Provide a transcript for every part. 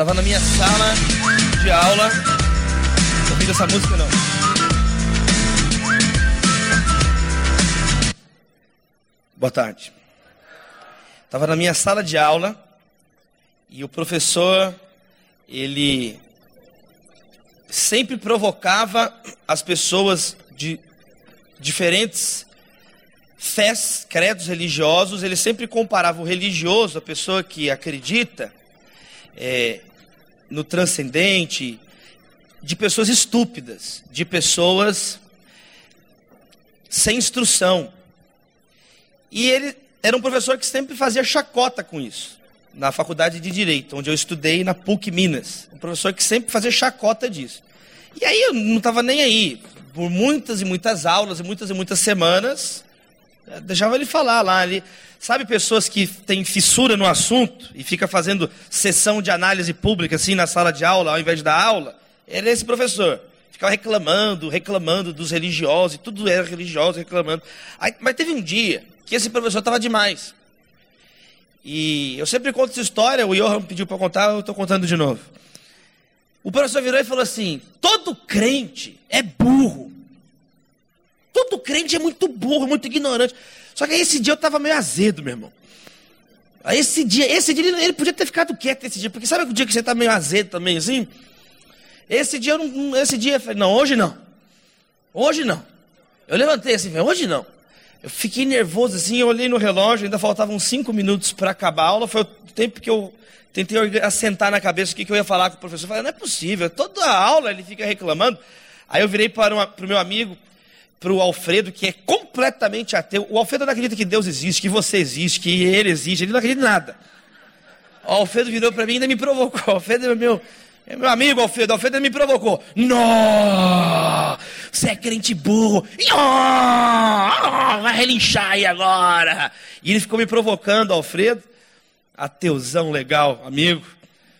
Tava na minha sala de aula. Ouvindo essa música não? Boa tarde. Tava na minha sala de aula e o professor ele sempre provocava as pessoas de diferentes fés, credos religiosos, ele sempre comparava o religioso, a pessoa que acredita é, no transcendente, de pessoas estúpidas, de pessoas sem instrução. E ele era um professor que sempre fazia chacota com isso, na faculdade de Direito, onde eu estudei na PUC Minas. Um professor que sempre fazia chacota disso. E aí eu não estava nem aí. Por muitas e muitas aulas, e muitas e muitas semanas, deixava ele falar lá. Ele, sabe pessoas que têm fissura no assunto e fica fazendo sessão de análise pública assim na sala de aula, ao invés dar aula? Era esse professor. Ficava reclamando, reclamando dos religiosos, e tudo era religioso, reclamando. Aí, mas teve um dia que esse professor estava demais. E eu sempre conto essa história, o Johan pediu para contar, eu estou contando de novo. O professor virou e falou assim: todo crente é burro. Todo crente é muito burro, muito ignorante. Só que esse dia eu estava meio azedo, meu irmão. Esse dia, esse dia ele, podia ter ficado quieto esse dia, porque sabe o dia que você está meio azedo também assim? Esse dia, eu não, esse dia eu falei, não, hoje não. Hoje não. Eu levantei assim, hoje não. Eu fiquei nervoso assim, eu olhei no relógio, ainda faltavam cinco minutos para acabar a aula. Foi o tempo que eu tentei assentar na cabeça o que, que eu ia falar com o professor. Eu falei, não é possível, toda a aula ele fica reclamando. Aí eu virei para o meu amigo, para o Alfredo, que é completamente ateu. O Alfredo não acredita que Deus existe, que você existe, que ele existe, ele não acredita em nada. O Alfredo virou para mim e ainda me provocou. O Alfredo é meu, é meu amigo, Alfredo. O Alfredo me provocou. Não! Você é crente burro. Não! Vai relinchar aí agora. E ele ficou me provocando, Alfredo. Ateuzão legal, amigo.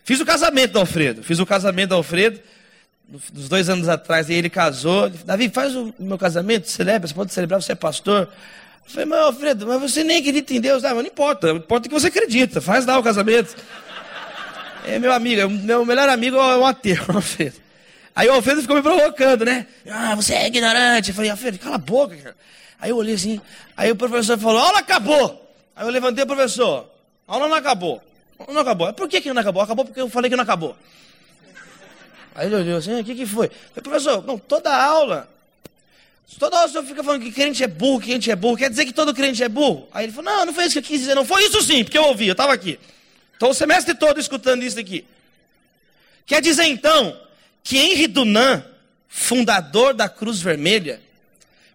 Fiz o casamento do Alfredo. Fiz o casamento do Alfredo dos dois anos atrás, e ele casou. Ele, Davi, faz o meu casamento, celebra, você pode celebrar, você é pastor. Eu falei, mas Alfredo, mas você nem acredita em Deus. Ah, mas não importa, importa que você acredita, faz lá o casamento. É meu amigo, é meu melhor amigo é um ateu, Alfredo. Aí o Alfredo ficou me provocando, né? Ah, você é ignorante. Eu falei, Alfredo, cala a boca, cara. Aí eu olhei assim, aí o professor falou, a aula acabou. Aí eu levantei o professor, aula não acabou. Não acabou. Por que, que não acabou? Acabou porque eu falei que não acabou. Aí ele olhou assim, o que, que foi? Eu falei, professor, não, toda aula, toda aula o senhor fica falando que crente é burro, que crente é burro, quer dizer que todo crente é burro? Aí ele falou, não, não foi isso que eu quis dizer, não, foi isso sim, porque eu ouvi, eu estava aqui. Então o semestre todo escutando isso aqui. Quer dizer então que Henri Dunant, fundador da Cruz Vermelha,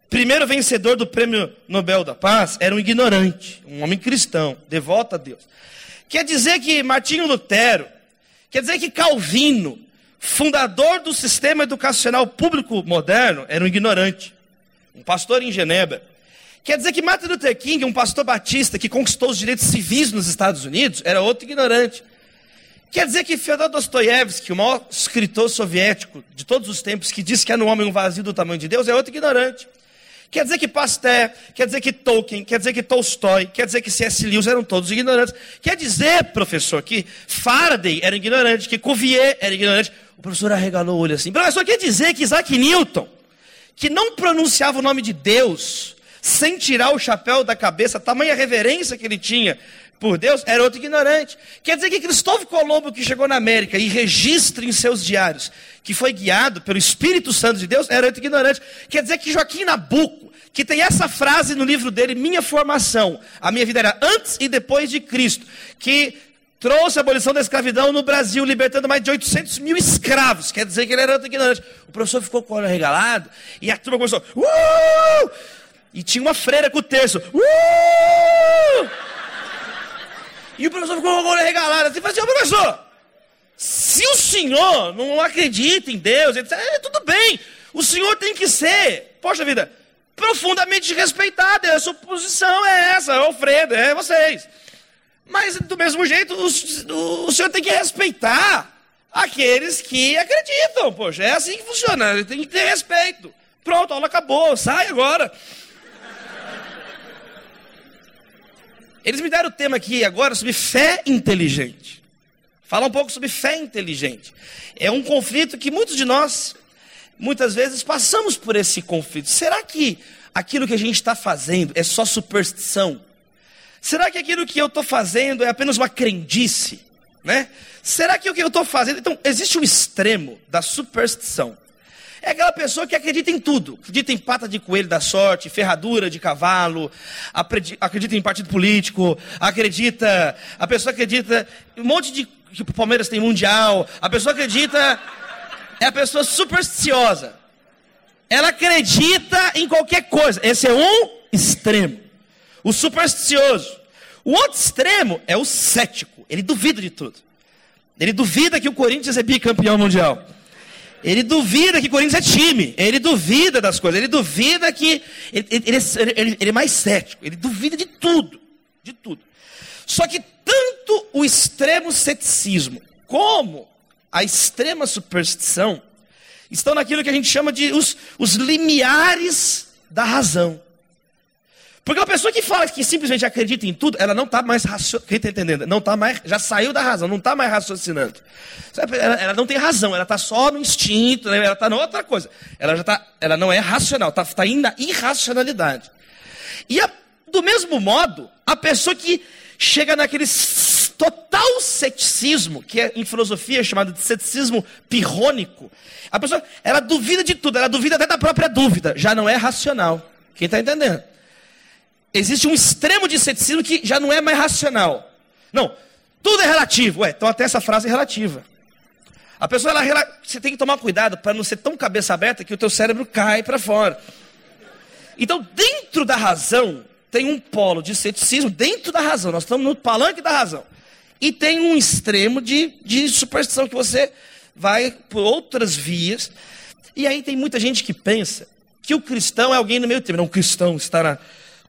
primeiro vencedor do Prêmio Nobel da Paz, era um ignorante, um homem cristão, devoto a Deus. Quer dizer que Martinho Lutero, quer dizer que Calvino, fundador do sistema educacional público moderno, era um ignorante, um pastor em Genebra. Quer dizer que Martin Luther King, um pastor batista que conquistou os direitos civis nos Estados Unidos, era outro ignorante. Quer dizer que Fyodor Dostoiévski, o maior escritor soviético de todos os tempos, que disse que era um homem um vazio do tamanho de Deus, é outro ignorante. Quer dizer que Pasteur, quer dizer que Tolkien, quer dizer que Tolstói, quer dizer que C.S. Lewis eram todos ignorantes. Quer dizer, professor, que Faraday era ignorante, que Cuvier era ignorante. O professor arregalou o olho assim. Professor, quer dizer que Isaac Newton, que não pronunciava o nome de Deus, sem tirar o chapéu da cabeça, tamanha reverência que ele tinha por Deus, era outro ignorante. Quer dizer que Cristóvão Colombo, que chegou na América e registra em seus diários que foi guiado pelo Espírito Santo de Deus, era outro ignorante. Quer dizer que Joaquim Nabuco, que tem essa frase no livro dele, Minha Formação, a minha vida era antes e depois de Cristo, que trouxe a abolição da escravidão no Brasil, libertando mais de 800 mil escravos. Quer dizer que ele era ignorante. O professor ficou com o olho regalado e a turma começou. Uh! E tinha uma freira com o terço. Uh! E o professor ficou com o olho regalado. Assim, assim, professor, se o senhor não acredita em Deus, ele disse, é, tudo bem, o senhor tem que ser, poxa vida, profundamente respeitado. A sua posição é essa, é o Alfredo, é vocês. Mas, do mesmo jeito, o, o senhor tem que respeitar aqueles que acreditam. Poxa, é assim que funciona, tem que ter respeito. Pronto, a aula acabou, sai agora. Eles me deram o tema aqui agora sobre fé inteligente. Fala um pouco sobre fé inteligente. É um conflito que muitos de nós, muitas vezes, passamos por esse conflito. Será que aquilo que a gente está fazendo é só superstição? Será que aquilo que eu estou fazendo é apenas uma crendice? Né? Será que o que eu estou fazendo. Então, existe um extremo da superstição. É aquela pessoa que acredita em tudo. Acredita em pata de coelho da sorte, ferradura de cavalo, acredita em partido político, acredita. A pessoa acredita um monte de. que o Palmeiras tem mundial. A pessoa acredita. É a pessoa supersticiosa. Ela acredita em qualquer coisa. Esse é um extremo. O supersticioso. O outro extremo é o cético. Ele duvida de tudo. Ele duvida que o Corinthians é bicampeão mundial. Ele duvida que Corinthians é time. Ele duvida das coisas. Ele duvida que. Ele, ele, ele, ele, é mais cético. Ele duvida de tudo. De tudo. Só que tanto o extremo ceticismo como a extrema superstição estão naquilo que a gente chama de os, os limiares da razão. Porque uma pessoa que fala que simplesmente acredita em tudo, ela não está mais raciocinando. Quem está entendendo? Não está mais, já saiu da razão, não está mais raciocinando. Ela, ela, não tem razão, ela está só no instinto, né? ela está em outra coisa. Ela já tá, ela não é racional, está tá indo na irracionalidade. E a, do mesmo modo, a pessoa que chega naquele total ceticismo, que é, em filosofia é chamado de ceticismo pirrônico, a pessoa, ela duvida de tudo, ela duvida até da própria dúvida, já não é racional. Quem está entendendo? Existe um extremo de ceticismo que já não é mais racional. Não, tudo é relativo. Ué, então até essa frase é relativa. A pessoa, ela, você tem que tomar cuidado para não ser tão cabeça aberta que o teu cérebro cai para fora. Então, dentro da razão, tem um polo de ceticismo, dentro da razão. Nós estamos no palanque da razão. E tem um extremo de, de superstição que você vai por outras vias. E aí tem muita gente que pensa que o cristão é alguém no meio termo. Não, o cristão está na,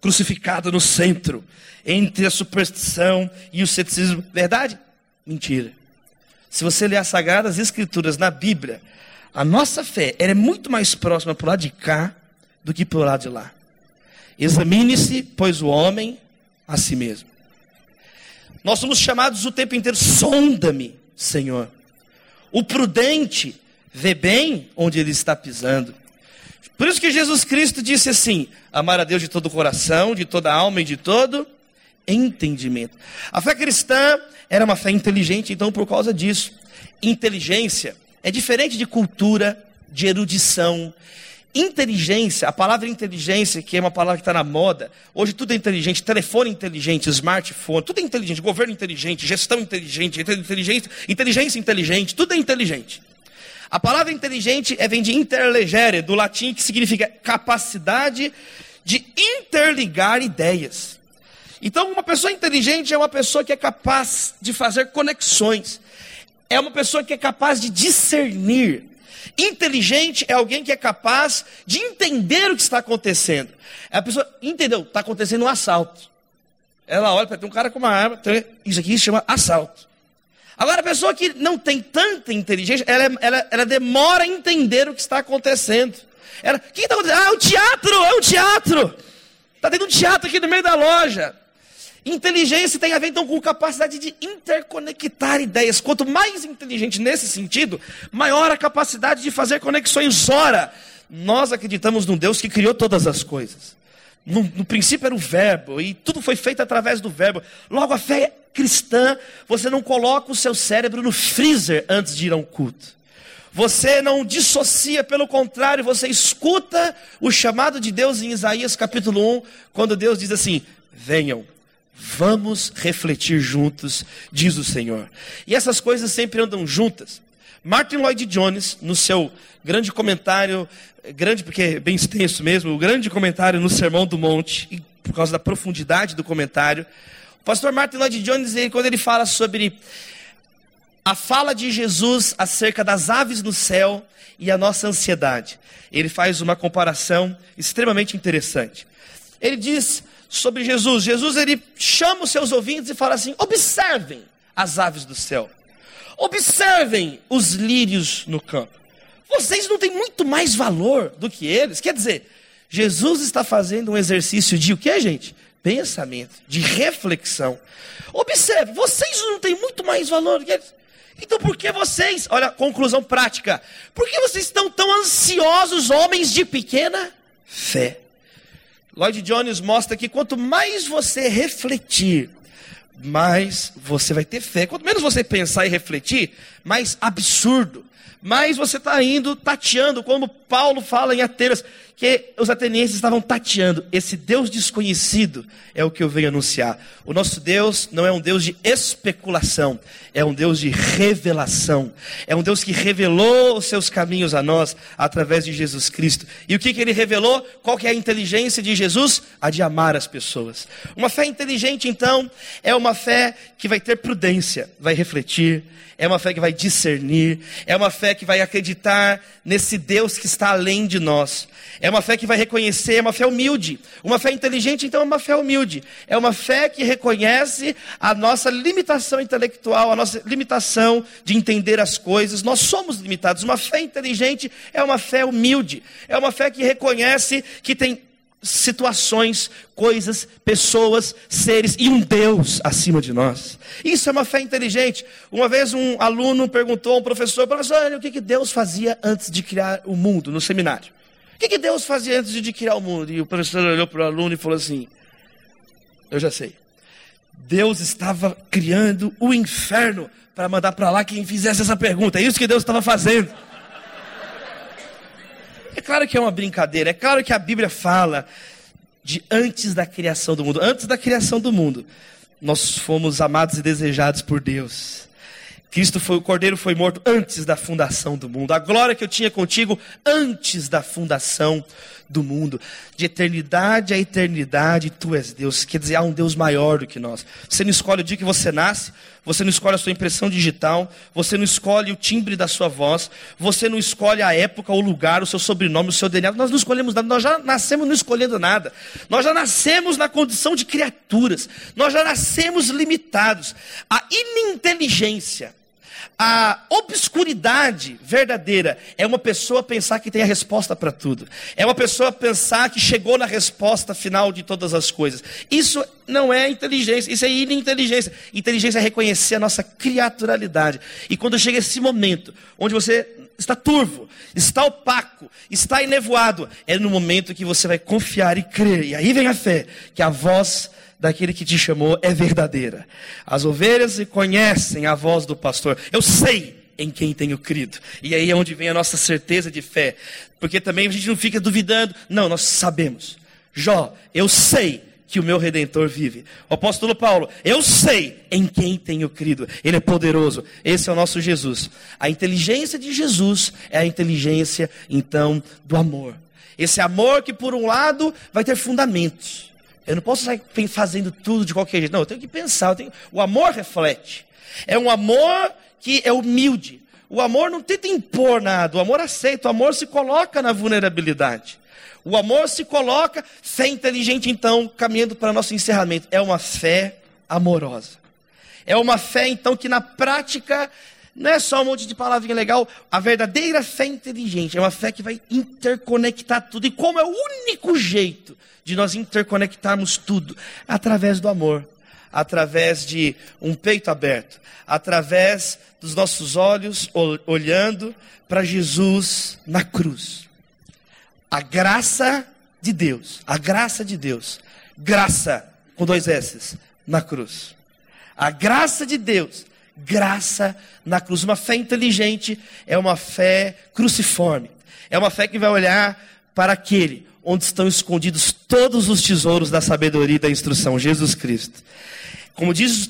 crucificado no centro, entre a superstição e o ceticismo. Verdade? Mentira. Se você ler as Sagradas Escrituras na Bíblia, a nossa fé é muito mais próxima para o lado de cá do que para o lado de lá. Examine-se, pois o homem a si mesmo. Nós somos chamados o tempo inteiro, sonda-me, Senhor. O prudente vê bem onde ele está pisando. Por isso que Jesus Cristo disse assim: amar a Deus de todo o coração, de toda a alma e de todo entendimento. A fé cristã era uma fé inteligente, então por causa disso, inteligência é diferente de cultura, de erudição. Inteligência, a palavra inteligência, que é uma palavra que está na moda, hoje tudo é inteligente, telefone inteligente, smartphone, tudo é inteligente, governo inteligente, gestão inteligente, inteligência, inteligência inteligente, tudo é inteligente. A palavra inteligente é, vem de interlegere, do latim, que significa capacidade de interligar ideias. Então, uma pessoa inteligente é uma pessoa que é capaz de fazer conexões, é uma pessoa que é capaz de discernir. Inteligente é alguém que é capaz de entender o que está acontecendo. É a pessoa, entendeu? Está acontecendo um assalto. Ela olha ter um cara com uma arma, isso aqui se chama assalto. Agora, a pessoa que não tem tanta inteligência, ela, ela, ela demora a entender o que está acontecendo. Ela, o que está acontecendo? Ah, é um teatro, é um teatro. Está tendo um teatro aqui no meio da loja. Inteligência tem a ver então com capacidade de interconectar ideias. Quanto mais inteligente nesse sentido, maior a capacidade de fazer conexões. Ora, nós acreditamos num Deus que criou todas as coisas. No, no, princípio era o verbo, e tudo foi feito através do verbo. Logo, a fé cristã, você não coloca o seu cérebro no freezer antes de ir a um culto. Você não dissocia, pelo contrário, você escuta o chamado de Deus em Isaías capítulo 1, quando Deus diz assim: venham, vamos refletir juntos, diz o Senhor. E essas coisas sempre andam juntas. Martin Lloyd Jones, no seu grande comentário grande porque é bem extenso mesmo, o grande comentário no Sermão do Monte, e por causa da profundidade do comentário. O pastor Martin Lloyd Jones, ele, quando ele fala sobre a fala de Jesus acerca das aves no céu e a nossa ansiedade, ele faz uma comparação extremamente interessante. Ele diz sobre Jesus, Jesus ele chama os seus ouvintes e fala assim: observem as aves do céu, observem os lírios no campo. Vocês não têm muito mais valor do que eles? Quer dizer, Jesus está fazendo um exercício de o que, gente? Pensamento, de reflexão. Observe, vocês não têm muito mais valor do que eles. Então por que vocês, olha, conclusão prática, por que vocês estão tão ansiosos, homens de pequena fé? Lloyd Jones mostra que quanto mais você refletir, mais você vai ter fé. Quanto menos você pensar e refletir, mais absurdo, mais você está indo tateando, como Paulo fala em Atenas, que os atenienses estavam tateando. Esse Deus desconhecido é o que eu venho anunciar. O nosso Deus não é um Deus de especulação, é um Deus de revelação. É um Deus que revelou os seus caminhos a nós através de Jesus Cristo. E o que, que ele revelou? Qual que é a inteligência de Jesus? A de amar as pessoas. Uma fé inteligente, então, é uma fé que vai ter prudência, vai refletir, é uma fé que vai discernir, é uma fé que vai acreditar nesse Deus que está além de nós. É uma fé que vai reconhecer, é uma fé humilde. Uma fé inteligente, então, é uma fé humilde. É uma fé que reconhece a nossa limitação intelectual, a nossa limitação de entender as coisas. Nós somos limitados. Uma fé inteligente é uma fé humilde. É uma fé que reconhece que tem situações, coisas, pessoas, seres e um Deus acima de nós. Isso é uma fé inteligente. Uma vez um aluno perguntou a um professor, professor, o que, que Deus fazia antes de criar o mundo no seminário? O que, que Deus fazia antes de criar o mundo? E o professor olhou para o aluno e falou assim: Eu já sei. Deus estava criando o inferno para mandar para lá quem fizesse essa pergunta. É isso que Deus estava fazendo. É claro que é uma brincadeira, é claro que a Bíblia fala de antes da criação do mundo. Antes da criação do mundo, nós fomos amados e desejados por Deus. Cristo foi o Cordeiro foi morto antes da fundação do mundo. A glória que eu tinha contigo antes da fundação do mundo. De eternidade a eternidade, tu és Deus. Quer dizer, há um Deus maior do que nós. Você não escolhe o dia que você nasce, você não escolhe a sua impressão digital, você não escolhe o timbre da sua voz, você não escolhe a época, o lugar, o seu sobrenome, o seu DNA. Nós não escolhemos nada, nós já nascemos não escolhendo nada. Nós já nascemos na condição de criaturas. Nós já nascemos limitados. A ininteligência a obscuridade verdadeira é uma pessoa pensar que tem a resposta para tudo. É uma pessoa pensar que chegou na resposta final de todas as coisas. Isso não é inteligência, isso é ininteligência. Inteligência é reconhecer a nossa criaturalidade. E quando chega esse momento, onde você está turvo, está opaco, está enevoado, é no momento que você vai confiar e crer. E aí vem a fé, que a voz daquele que te chamou é verdadeira. As ovelhas conhecem a voz do pastor. Eu sei em quem tenho crido. E aí é onde vem a nossa certeza de fé. Porque também a gente não fica duvidando. Não, nós sabemos. Jó, eu sei que o meu redentor vive. O apóstolo Paulo, eu sei em quem tenho crido. Ele é poderoso. Esse é o nosso Jesus. A inteligência de Jesus é a inteligência, então, do amor. Esse amor que, por um lado, vai ter fundamentos. Eu não posso sair fazendo tudo de qualquer jeito. Não, eu tenho que pensar. Tenho... O amor reflete. É um amor que é humilde. O amor não tenta impor nada. O amor aceita. O amor se coloca na vulnerabilidade. O amor se coloca, fé inteligente, então, caminhando para nosso encerramento. É uma fé amorosa. É uma fé, então, que na prática não é só um monte de palavrinha legal. A verdadeira fé inteligente é uma fé que vai interconectar tudo. E como é o único jeito de nós interconectarmos tudo através do amor, através de um peito aberto, através dos nossos olhos olhando para Jesus na cruz. A graça de Deus, a graça de Deus, graça com dois S, na cruz. A graça de Deus, graça na cruz. Uma fé inteligente é uma fé cruciforme. É uma fé que vai olhar para aquele onde estão escondidos todos os tesouros da sabedoria e da instrução, Jesus Cristo. Como diz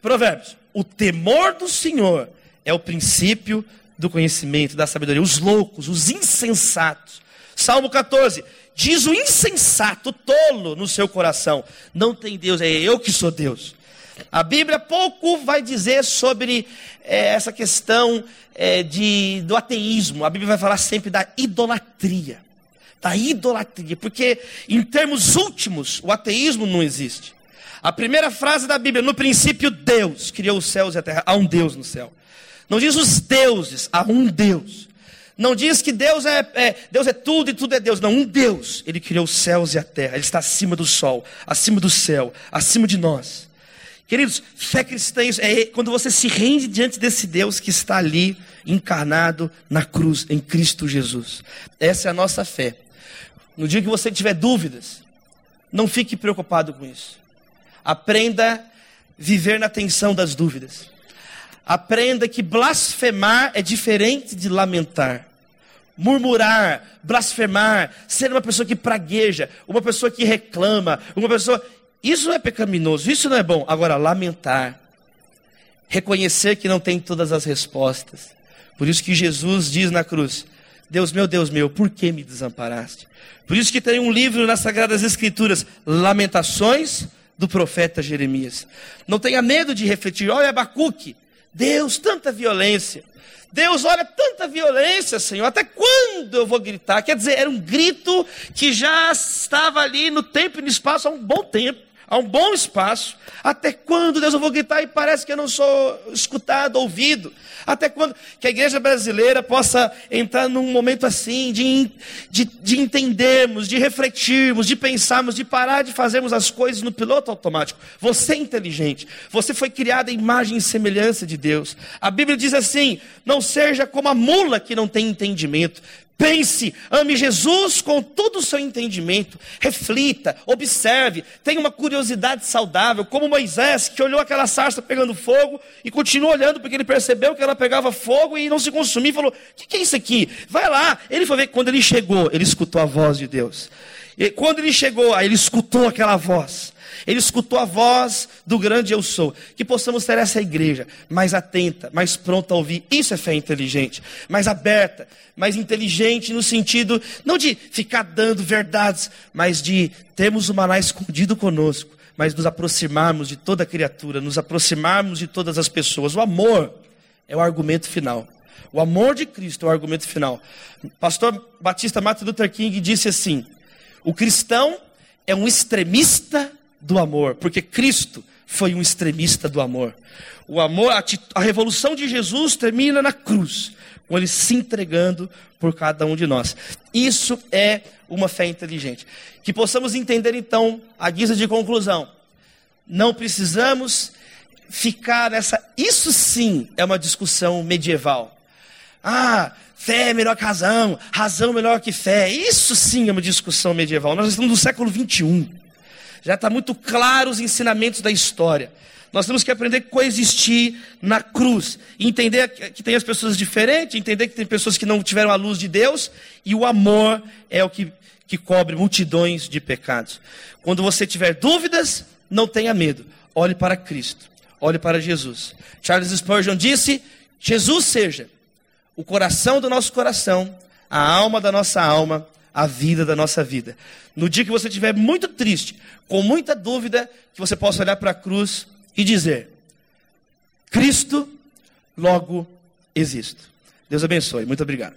Provérbios, o temor do Senhor é o princípio do conhecimento, da sabedoria. Os loucos, os insensatos. Salmo 14, diz o insensato, tolo no seu coração: não tem Deus, é eu que sou Deus. A Bíblia pouco vai dizer sobre é, essa questão é, de, do ateísmo. A Bíblia vai falar sempre da idolatria da idolatria, porque em termos últimos, o ateísmo não existe. A primeira frase da Bíblia, no princípio Deus criou os céus e a terra, há um Deus no céu. Não diz os deuses, há um Deus. Não diz que Deus é, é, Deus é tudo e tudo é Deus. Não, um Deus. Ele criou os céus e a terra. Ele está acima do sol, acima do céu, acima de nós. Queridos, fé cristã é quando você se rende diante desse Deus que está ali, encarnado na cruz, em Cristo Jesus. Essa é a nossa fé. No dia que você tiver dúvidas, não fique preocupado com isso. Aprenda a viver na tensão das dúvidas. Aprenda que blasfemar é diferente de lamentar. Murmurar, blasfemar, ser uma pessoa que pragueja, uma pessoa que reclama, uma pessoa isso é pecaminoso, isso não é bom. Agora, lamentar, reconhecer que não tem todas as respostas. Por isso que Jesus diz na cruz: Deus meu, Deus meu, por que me desamparaste? Por isso que tem um livro nas Sagradas Escrituras, Lamentações do profeta Jeremias. Não tenha medo de refletir, olha Abacuque, Deus, tanta violência. Deus, olha tanta violência, Senhor, até quando eu vou gritar? Quer dizer, era um grito que já estava ali no tempo e no espaço há um bom tempo há um bom espaço. Até quando, Deus, eu vou gritar e parece que eu não sou escutado, ouvido? Até quando que a igreja brasileira possa entrar num momento assim, de, de, de entendermos, de refletirmos, de pensarmos, de parar de fazermos as coisas no piloto automático. Você é inteligente, você foi criado em imagem e semelhança de Deus. A Bíblia diz assim: não seja como a mula que não tem entendimento, Pense, ame Jesus com todo o seu entendimento, reflita, observe, tenha uma curiosidade saudável, como Moisés, que olhou aquela sarça pegando fogo e continuou olhando porque ele percebeu que ela pegava fogo e não se consumia, e falou: O que, que é isso aqui? Vai lá. Ele foi ver, quando ele chegou, ele escutou a voz de Deus. E quando ele chegou, aí ele escutou aquela voz. Ele escutou a voz do grande eu sou. Que possamos ter essa igreja mais atenta, mais pronta a ouvir. Isso é fé inteligente. Mais aberta, mais inteligente no sentido, não de ficar dando verdades, mas de termos o maná escondido conosco, mas nos aproximarmos de toda criatura, nos aproximarmos de todas as pessoas. O amor é o argumento final. O amor de Cristo é o argumento final. Pastor Batista Martin Luther King disse assim: o cristão é um extremista do amor, porque Cristo foi um extremista do amor. O amor, a, a revolução de Jesus termina na cruz, com ele se entregando por cada um de nós. Isso é uma fé inteligente. Que possamos entender então, a guisa de conclusão, não precisamos ficar nessa. Isso sim é uma discussão medieval. Ah, fé é melhor que razão, razão melhor que fé. Isso sim é uma discussão medieval. Nós estamos no século 21. Já está muito claro os ensinamentos da história. Nós temos que aprender a coexistir na cruz. Entender que tem as pessoas diferentes, entender que tem pessoas que não tiveram a luz de Deus, e o amor é o que, que cobre multidões de pecados. Quando você tiver dúvidas, não tenha medo. Olhe para Cristo. Olhe para Jesus. Charles Spurgeon disse: Jesus seja o coração do nosso coração, a alma da nossa alma, a vida da nossa vida. No dia que você estiver muito triste, com muita dúvida, que você possa olhar para a cruz e dizer: Cristo, logo existo. Deus abençoe. Muito obrigado.